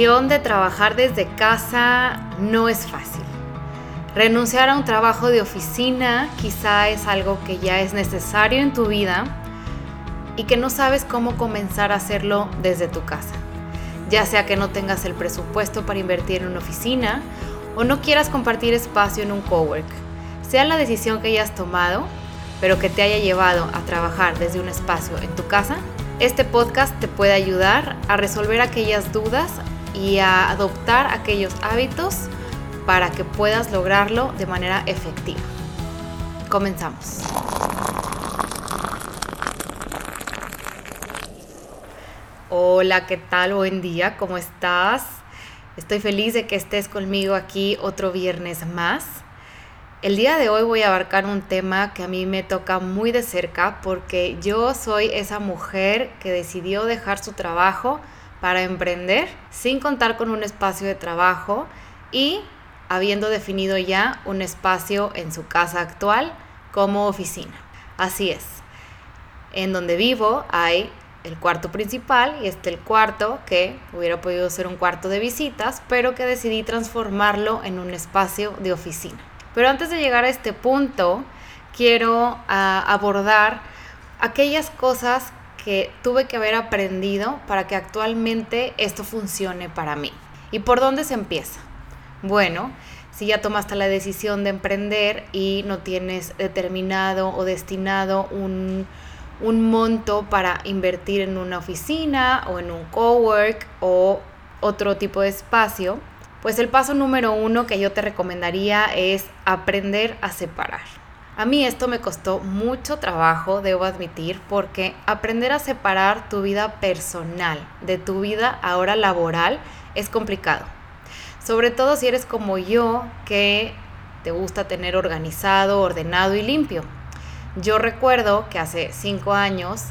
de trabajar desde casa no es fácil. Renunciar a un trabajo de oficina quizá es algo que ya es necesario en tu vida y que no sabes cómo comenzar a hacerlo desde tu casa. Ya sea que no tengas el presupuesto para invertir en una oficina o no quieras compartir espacio en un cowork. Sea la decisión que hayas tomado, pero que te haya llevado a trabajar desde un espacio en tu casa, este podcast te puede ayudar a resolver aquellas dudas y a adoptar aquellos hábitos para que puedas lograrlo de manera efectiva. Comenzamos. Hola, ¿qué tal? Buen día, ¿cómo estás? Estoy feliz de que estés conmigo aquí otro viernes más. El día de hoy voy a abarcar un tema que a mí me toca muy de cerca porque yo soy esa mujer que decidió dejar su trabajo para emprender sin contar con un espacio de trabajo y habiendo definido ya un espacio en su casa actual como oficina. Así es. En donde vivo hay el cuarto principal y este el cuarto que hubiera podido ser un cuarto de visitas, pero que decidí transformarlo en un espacio de oficina. Pero antes de llegar a este punto, quiero ah, abordar aquellas cosas que tuve que haber aprendido para que actualmente esto funcione para mí. ¿Y por dónde se empieza? Bueno, si ya tomaste la decisión de emprender y no tienes determinado o destinado un, un monto para invertir en una oficina o en un cowork o otro tipo de espacio, pues el paso número uno que yo te recomendaría es aprender a separar. A mí esto me costó mucho trabajo, debo admitir, porque aprender a separar tu vida personal de tu vida ahora laboral es complicado. Sobre todo si eres como yo, que te gusta tener organizado, ordenado y limpio. Yo recuerdo que hace cinco años,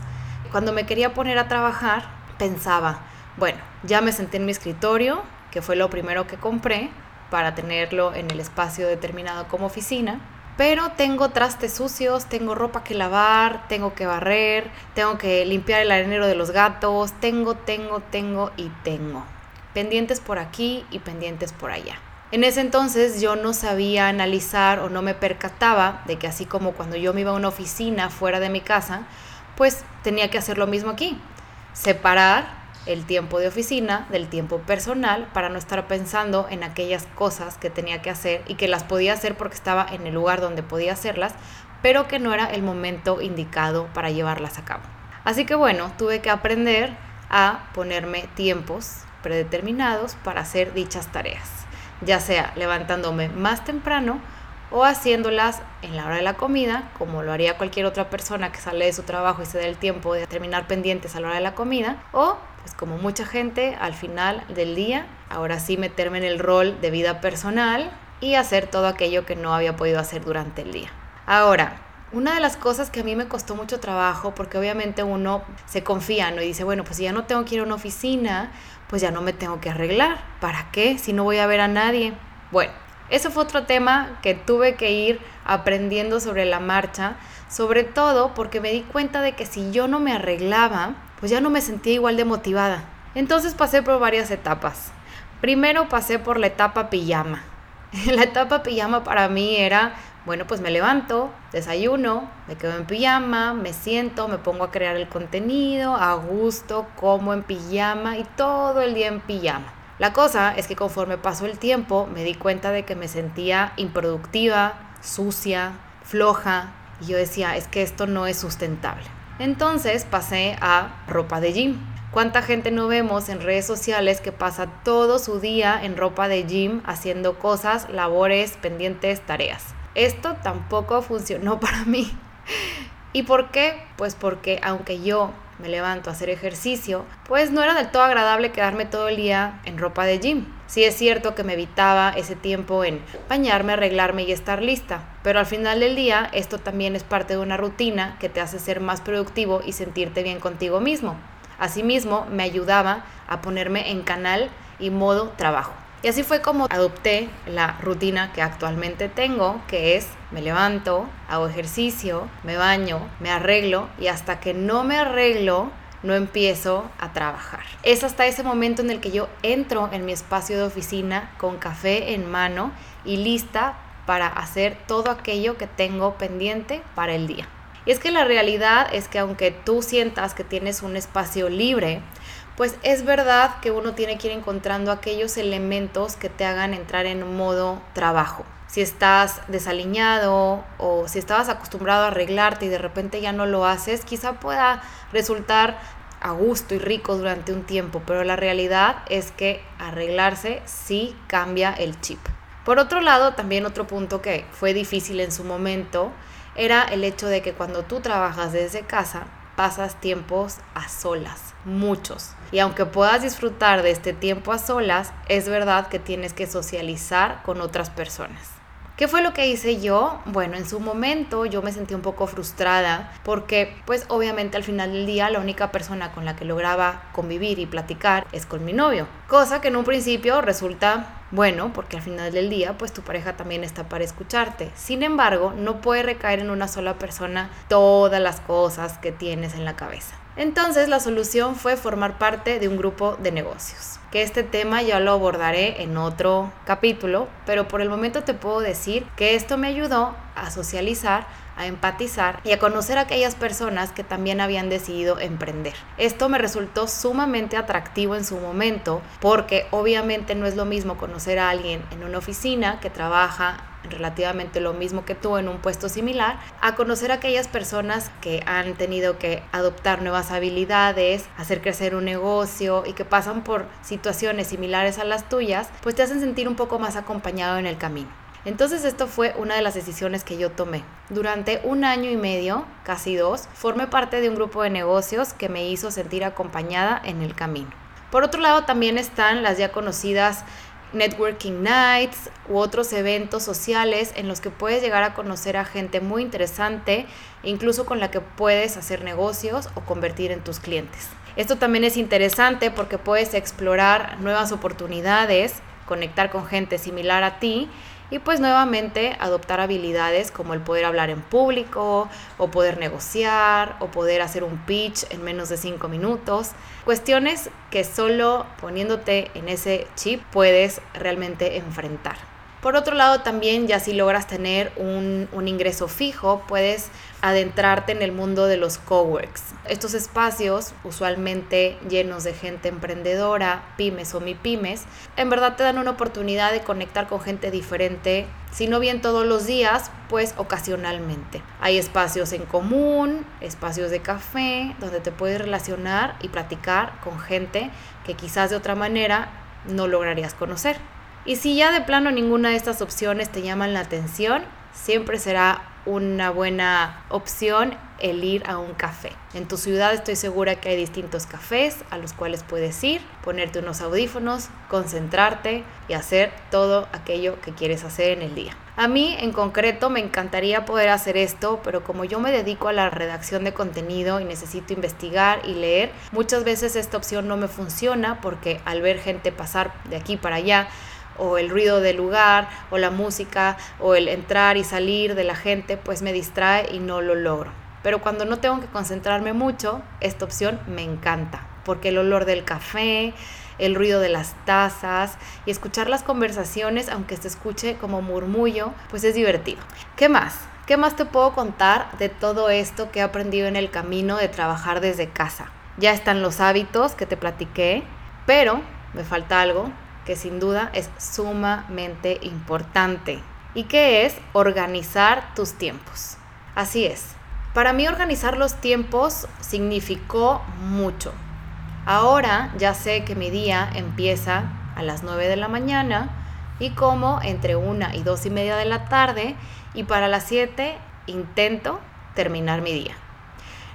cuando me quería poner a trabajar, pensaba, bueno, ya me senté en mi escritorio, que fue lo primero que compré para tenerlo en el espacio determinado como oficina. Pero tengo trastes sucios, tengo ropa que lavar, tengo que barrer, tengo que limpiar el arenero de los gatos, tengo, tengo, tengo y tengo. Pendientes por aquí y pendientes por allá. En ese entonces yo no sabía analizar o no me percataba de que así como cuando yo me iba a una oficina fuera de mi casa, pues tenía que hacer lo mismo aquí. Separar el tiempo de oficina del tiempo personal para no estar pensando en aquellas cosas que tenía que hacer y que las podía hacer porque estaba en el lugar donde podía hacerlas, pero que no era el momento indicado para llevarlas a cabo. Así que bueno, tuve que aprender a ponerme tiempos predeterminados para hacer dichas tareas, ya sea levantándome más temprano o haciéndolas en la hora de la comida, como lo haría cualquier otra persona que sale de su trabajo y se da el tiempo de terminar pendientes a la hora de la comida, o pues como mucha gente al final del día, ahora sí meterme en el rol de vida personal y hacer todo aquello que no había podido hacer durante el día. Ahora, una de las cosas que a mí me costó mucho trabajo, porque obviamente uno se confía, ¿no? Y dice, bueno, pues si ya no tengo que ir a una oficina, pues ya no me tengo que arreglar. ¿Para qué? Si no voy a ver a nadie. Bueno, ese fue otro tema que tuve que ir aprendiendo sobre la marcha, sobre todo porque me di cuenta de que si yo no me arreglaba, pues ya no me sentía igual de motivada. Entonces pasé por varias etapas. Primero pasé por la etapa pijama. la etapa pijama para mí era, bueno, pues me levanto, desayuno, me quedo en pijama, me siento, me pongo a crear el contenido, a gusto, como en pijama y todo el día en pijama. La cosa es que conforme pasó el tiempo me di cuenta de que me sentía improductiva, sucia, floja y yo decía, es que esto no es sustentable. Entonces pasé a ropa de gym. ¿Cuánta gente no vemos en redes sociales que pasa todo su día en ropa de gym haciendo cosas, labores, pendientes, tareas? Esto tampoco funcionó para mí. ¿Y por qué? Pues porque aunque yo me levanto a hacer ejercicio, pues no era del todo agradable quedarme todo el día en ropa de gym. Sí es cierto que me evitaba ese tiempo en bañarme, arreglarme y estar lista, pero al final del día esto también es parte de una rutina que te hace ser más productivo y sentirte bien contigo mismo. Asimismo, me ayudaba a ponerme en canal y modo trabajo. Y así fue como adopté la rutina que actualmente tengo, que es me levanto, hago ejercicio, me baño, me arreglo y hasta que no me arreglo no empiezo a trabajar. Es hasta ese momento en el que yo entro en mi espacio de oficina con café en mano y lista para hacer todo aquello que tengo pendiente para el día. Y es que la realidad es que aunque tú sientas que tienes un espacio libre, pues es verdad que uno tiene que ir encontrando aquellos elementos que te hagan entrar en modo trabajo. Si estás desaliñado o si estabas acostumbrado a arreglarte y de repente ya no lo haces, quizá pueda resultar a gusto y rico durante un tiempo, pero la realidad es que arreglarse sí cambia el chip. Por otro lado, también otro punto que fue difícil en su momento era el hecho de que cuando tú trabajas desde casa, pasas tiempos a solas, muchos. Y aunque puedas disfrutar de este tiempo a solas, es verdad que tienes que socializar con otras personas. ¿Qué fue lo que hice yo? Bueno, en su momento yo me sentí un poco frustrada porque pues obviamente al final del día la única persona con la que lograba convivir y platicar es con mi novio. Cosa que en un principio resulta bueno, porque al final del día, pues tu pareja también está para escucharte. Sin embargo, no puede recaer en una sola persona todas las cosas que tienes en la cabeza. Entonces la solución fue formar parte de un grupo de negocios, que este tema ya lo abordaré en otro capítulo, pero por el momento te puedo decir que esto me ayudó a socializar, a empatizar y a conocer a aquellas personas que también habían decidido emprender. Esto me resultó sumamente atractivo en su momento porque obviamente no es lo mismo conocer a alguien en una oficina que trabaja relativamente lo mismo que tú en un puesto similar, a conocer a aquellas personas que han tenido que adoptar nuevas habilidades, hacer crecer un negocio y que pasan por situaciones similares a las tuyas, pues te hacen sentir un poco más acompañado en el camino. Entonces esto fue una de las decisiones que yo tomé. Durante un año y medio, casi dos, formé parte de un grupo de negocios que me hizo sentir acompañada en el camino. Por otro lado, también están las ya conocidas networking nights u otros eventos sociales en los que puedes llegar a conocer a gente muy interesante, incluso con la que puedes hacer negocios o convertir en tus clientes. Esto también es interesante porque puedes explorar nuevas oportunidades, conectar con gente similar a ti y pues nuevamente adoptar habilidades como el poder hablar en público o poder negociar o poder hacer un pitch en menos de cinco minutos. Cuestiones que solo poniéndote en ese chip puedes realmente enfrentar. Por otro lado, también ya si logras tener un, ingreso fijo, puedes adentrarte en el mundo de los coworks. Estos espacios, usualmente llenos de gente emprendedora, pymes o mi pymes, en verdad te dan una oportunidad de conectar con gente diferente, si no bien todos los días, pues ocasionalmente. Hay espacios en común, espacios de café, donde te puedes relacionar y platicar con gente que quizás de otra manera no lograrías conocer. Y si ya de plano ninguna de estas opciones te llaman la atención, siempre será una buena opción el ir a un café. En tu ciudad estoy segura que hay distintos cafés a los cuales puedes ir, ponerte unos audífonos, concentrarte y hacer todo aquello que quieres hacer en el día. A mí en concreto me encantaría poder hacer esto, pero como yo me dedico a la redacción de contenido y necesito investigar y leer, muchas veces esta opción no me funciona porque al ver gente pasar de aquí para allá, o el ruido del lugar o la música o el entrar y salir de la gente pues me distrae y no lo logro. Pero cuando no tengo que concentrarme mucho, esta opción me encanta, porque el olor del café, el ruido de las tazas y escuchar las conversaciones, aunque se escuche como murmullo, pues es divertido. ¿Qué más? ¿Qué más te puedo contar de todo esto que he aprendido en el camino de trabajar desde casa? Ya están los hábitos que te platiqué, pero me falta algo que sin duda es sumamente importante y que es organizar tus tiempos. Así es, para mí organizar los tiempos significó mucho. Ahora ya sé que mi día empieza a las 9 de la mañana y como entre 1 y 2 y media de la tarde y para las 7 intento terminar mi día.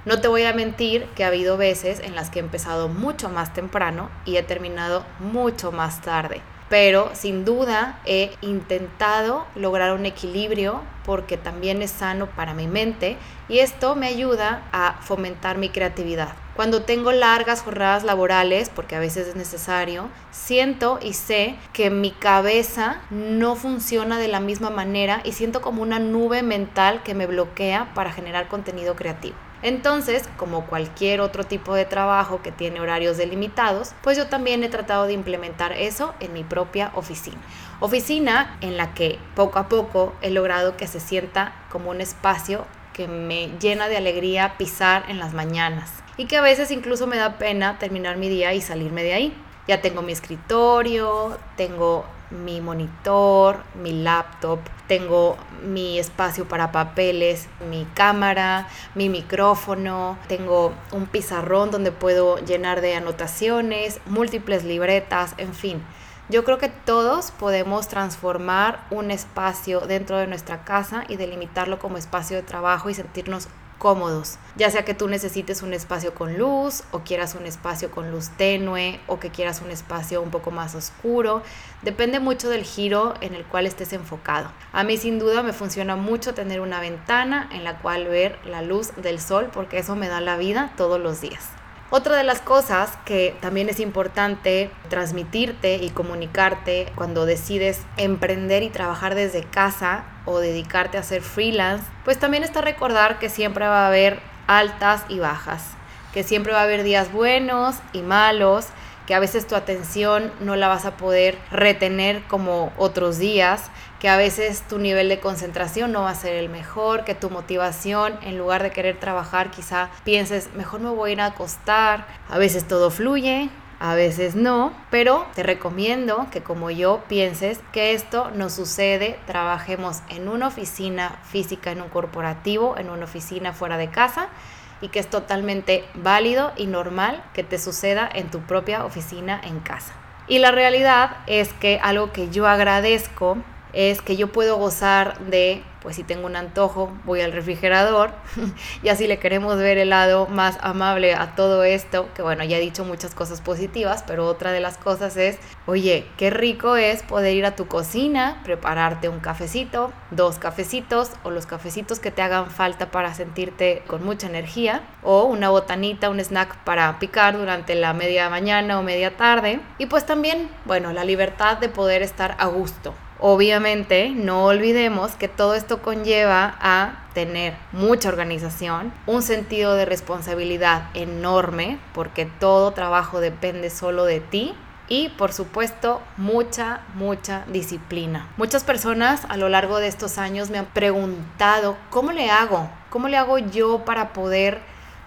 No te voy a mentir que ha habido veces en las que he empezado mucho más temprano y he terminado mucho más tarde. Pero sin duda he intentado lograr un equilibrio porque también es sano para mi mente y esto me ayuda a fomentar mi creatividad. Cuando tengo largas jornadas laborales, porque a veces es necesario, siento y sé que mi cabeza no funciona de la misma manera y siento como una nube mental que me bloquea para generar contenido creativo. Entonces, como cualquier otro tipo de trabajo que tiene horarios delimitados, pues yo también he tratado de implementar eso en mi propia oficina. Oficina en la que poco a poco he logrado que se sienta como un espacio que me llena de alegría pisar en las mañanas y que a veces incluso me da pena terminar mi día y salirme de ahí. Ya tengo mi escritorio, tengo mi monitor, mi laptop, tengo mi espacio para papeles, mi cámara, mi micrófono, tengo un pizarrón donde puedo llenar de anotaciones, múltiples libretas, en fin. Yo creo que todos podemos transformar un espacio dentro de nuestra casa y delimitarlo como espacio de trabajo y sentirnos ya sea que tú necesites un espacio con luz o quieras un espacio con luz tenue o que quieras un espacio un poco más oscuro, depende mucho del giro en el cual estés enfocado. A mí sin duda me funciona mucho tener una ventana en la cual ver la luz del sol porque eso me da la vida todos los días. Otra de las cosas que también es importante transmitirte y comunicarte cuando decides emprender y trabajar desde casa o dedicarte a ser freelance, pues también está recordar que siempre va a haber altas y bajas, que siempre va a haber días buenos y malos, que a veces tu atención no la vas a poder retener como otros días, que a veces tu nivel de concentración no va a ser el mejor, que tu motivación, en lugar de querer trabajar, quizá pienses, mejor me voy a ir a acostar. A veces todo fluye, a veces no, pero te recomiendo que como yo pienses que esto no sucede, trabajemos en una oficina física, en un corporativo, en una oficina fuera de casa y que es totalmente válido y normal que te suceda en tu propia oficina en casa. Y la realidad es que algo que yo agradezco es que yo puedo gozar de, pues si tengo un antojo, voy al refrigerador y así le queremos ver el lado más amable a todo esto, que bueno, ya he dicho muchas cosas positivas, pero otra de las cosas es, oye, qué rico es poder ir a tu cocina, prepararte un cafecito, dos cafecitos o los cafecitos que te hagan falta para sentirte con mucha energía, o una botanita, un snack para picar durante la media mañana o media tarde, y pues también, bueno, la libertad de poder estar a gusto. Obviamente, no olvidemos que todo esto conlleva a tener mucha organización, un sentido de responsabilidad enorme, porque todo trabajo depende solo de ti, y por supuesto mucha, mucha disciplina. Muchas personas a lo largo de estos años me han preguntado, ¿cómo le hago? ¿Cómo le hago yo para poder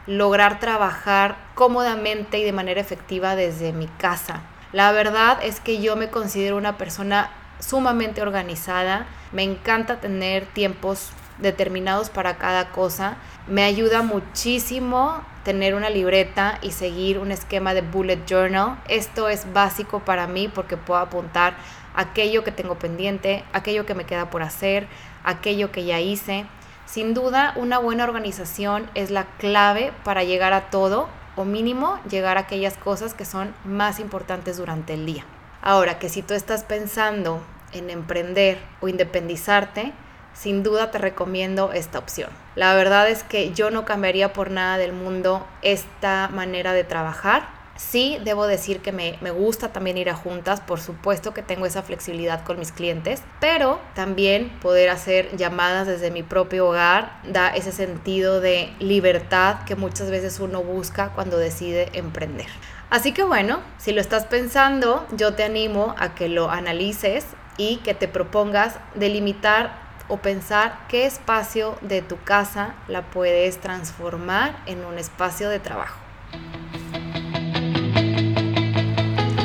lograr trabajar cómodamente y de manera efectiva desde mi casa? La verdad es que yo me considero una persona sumamente organizada, me encanta tener tiempos determinados para cada cosa, me ayuda muchísimo tener una libreta y seguir un esquema de bullet journal. Esto es básico para mí porque puedo apuntar aquello que tengo pendiente, aquello que me queda por hacer, aquello que ya hice. Sin duda, una buena organización es la clave para llegar a todo o mínimo llegar a aquellas cosas que son más importantes durante el día. Ahora que si tú estás pensando en emprender o independizarte, sin duda te recomiendo esta opción. La verdad es que yo no cambiaría por nada del mundo esta manera de trabajar. Sí, debo decir que me, me, gusta también ir a juntas, por supuesto que tengo esa flexibilidad con mis clientes, pero también poder hacer llamadas desde mi propio hogar da ese sentido de libertad que muchas veces uno busca cuando decide emprender. Así que bueno, si lo estás pensando, yo te animo a que lo analices y que te propongas delimitar o pensar qué espacio de tu casa la puedes transformar en un espacio de trabajo.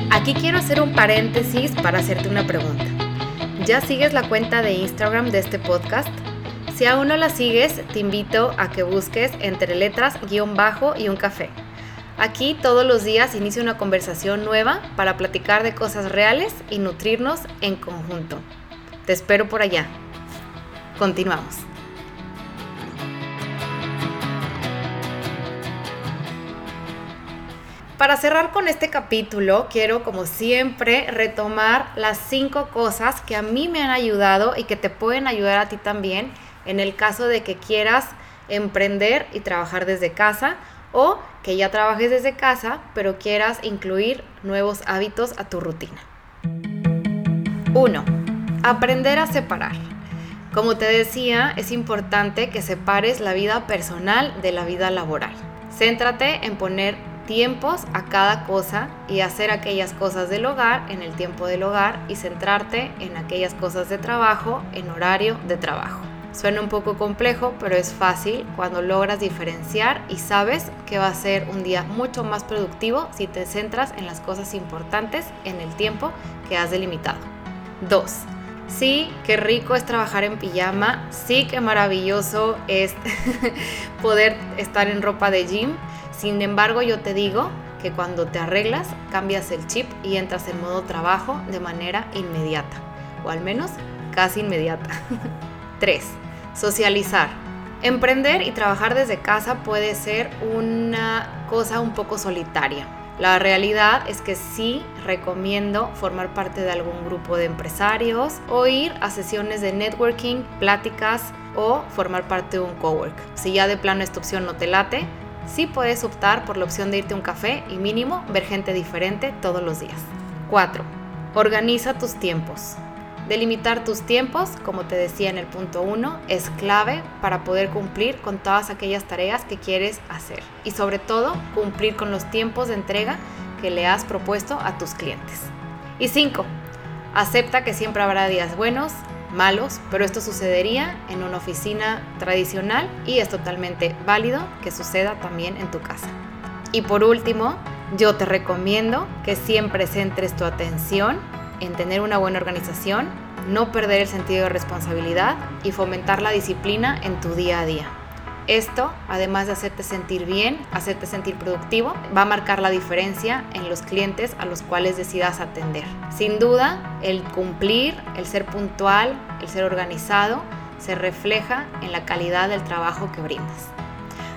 Aquí quiero hacer un paréntesis para hacerte una pregunta. ¿Ya sigues la cuenta de Instagram de este podcast? Si aún no la sigues, te invito a que busques entre letras guion bajo y un café Aquí todos los días inicia una conversación nueva para platicar de cosas reales y nutrirnos en conjunto. Te espero por allá. Continuamos. Para cerrar con este capítulo, quiero como siempre retomar las cinco cosas que a mí me han ayudado y que te pueden ayudar a ti también en el caso de que quieras emprender y trabajar desde casa o que ya trabajes desde casa, pero quieras incluir nuevos hábitos a tu rutina. 1. Aprender a separar. Como te decía, es importante que separes la vida personal de la vida laboral. Céntrate en poner tiempos a cada cosa y hacer aquellas cosas del hogar en el tiempo del hogar y centrarte en aquellas cosas de trabajo en horario de trabajo. Suena un poco complejo, pero es fácil cuando logras diferenciar y sabes que va a ser un día mucho más productivo si te centras en las cosas importantes en el tiempo que has delimitado. 2. Sí, qué rico es trabajar en pijama, sí, qué maravilloso es poder estar en ropa de gym. Sin embargo, yo te digo que cuando te arreglas, cambias el chip y entras en modo trabajo de manera inmediata, o al menos casi inmediata. 3. Socializar. Emprender y trabajar desde casa puede ser una cosa un poco solitaria. La realidad es que sí recomiendo formar parte de algún grupo de empresarios o ir a sesiones de networking, pláticas o formar parte de un cowork. Si ya de plano esta opción no te late, sí puedes optar por la opción de irte a un café y mínimo ver gente diferente todos los días. 4. Organiza tus tiempos. Delimitar tus tiempos, como te decía en el punto 1, es clave para poder cumplir con todas aquellas tareas que quieres hacer y sobre todo cumplir con los tiempos de entrega que le has propuesto a tus clientes. Y 5. Acepta que siempre habrá días buenos, malos, pero esto sucedería en una oficina tradicional y es totalmente válido que suceda también en tu casa. Y por último, yo te recomiendo que siempre centres tu atención en tener una buena organización, no perder el sentido de responsabilidad y fomentar la disciplina en tu día a día. Esto, además de hacerte sentir bien, hacerte sentir productivo, va a marcar la diferencia en los clientes a los cuales decidas atender. Sin duda, el cumplir, el ser puntual, el ser organizado, se refleja en la calidad del trabajo que brindas.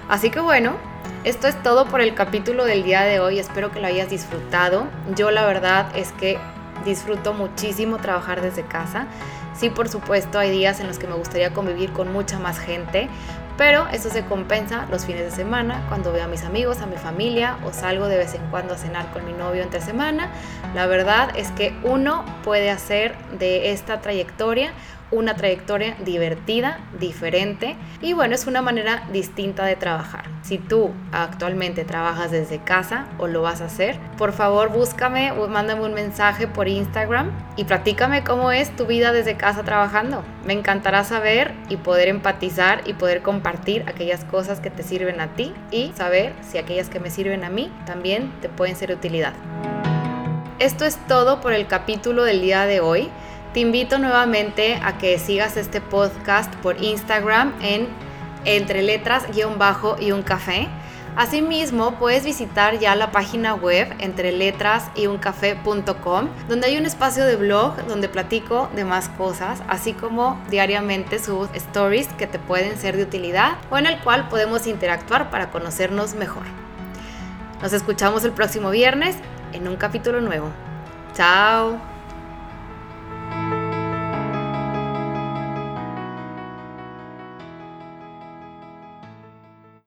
Así que bueno, esto es todo por el capítulo del día de hoy. Espero que lo hayas disfrutado. Yo la verdad es que disfruto muchísimo trabajar desde casa. Sí, por supuesto, hay días en los que me gustaría convivir con mucha más gente, pero eso se compensa los fines de semana, cuando veo a mis amigos, a mi familia o salgo de vez en cuando a cenar con mi novio entre semana. La verdad es que uno puede hacer de esta trayectoria una trayectoria divertida, diferente y bueno, es una manera distinta de trabajar. Si tú actualmente trabajas desde casa o lo vas a hacer, por favor búscame o mándame un mensaje por Instagram y platícame cómo es tu vida desde casa trabajando. Me encantará saber y poder empatizar y poder compartir aquellas cosas que te sirven a ti y saber si aquellas que me sirven a mí también te pueden ser de utilidad. Esto es todo por el capítulo del día de hoy. Te invito nuevamente a que sigas este podcast por Instagram en entre letras guion bajo y un café. Asimismo, puedes visitar ya la página web entre letras y un café.com, donde hay un espacio de blog donde platico de más cosas, así como diariamente subo stories que te pueden ser de utilidad o en el cual podemos interactuar para conocernos mejor. Nos escuchamos el próximo viernes en un capítulo nuevo. Chao.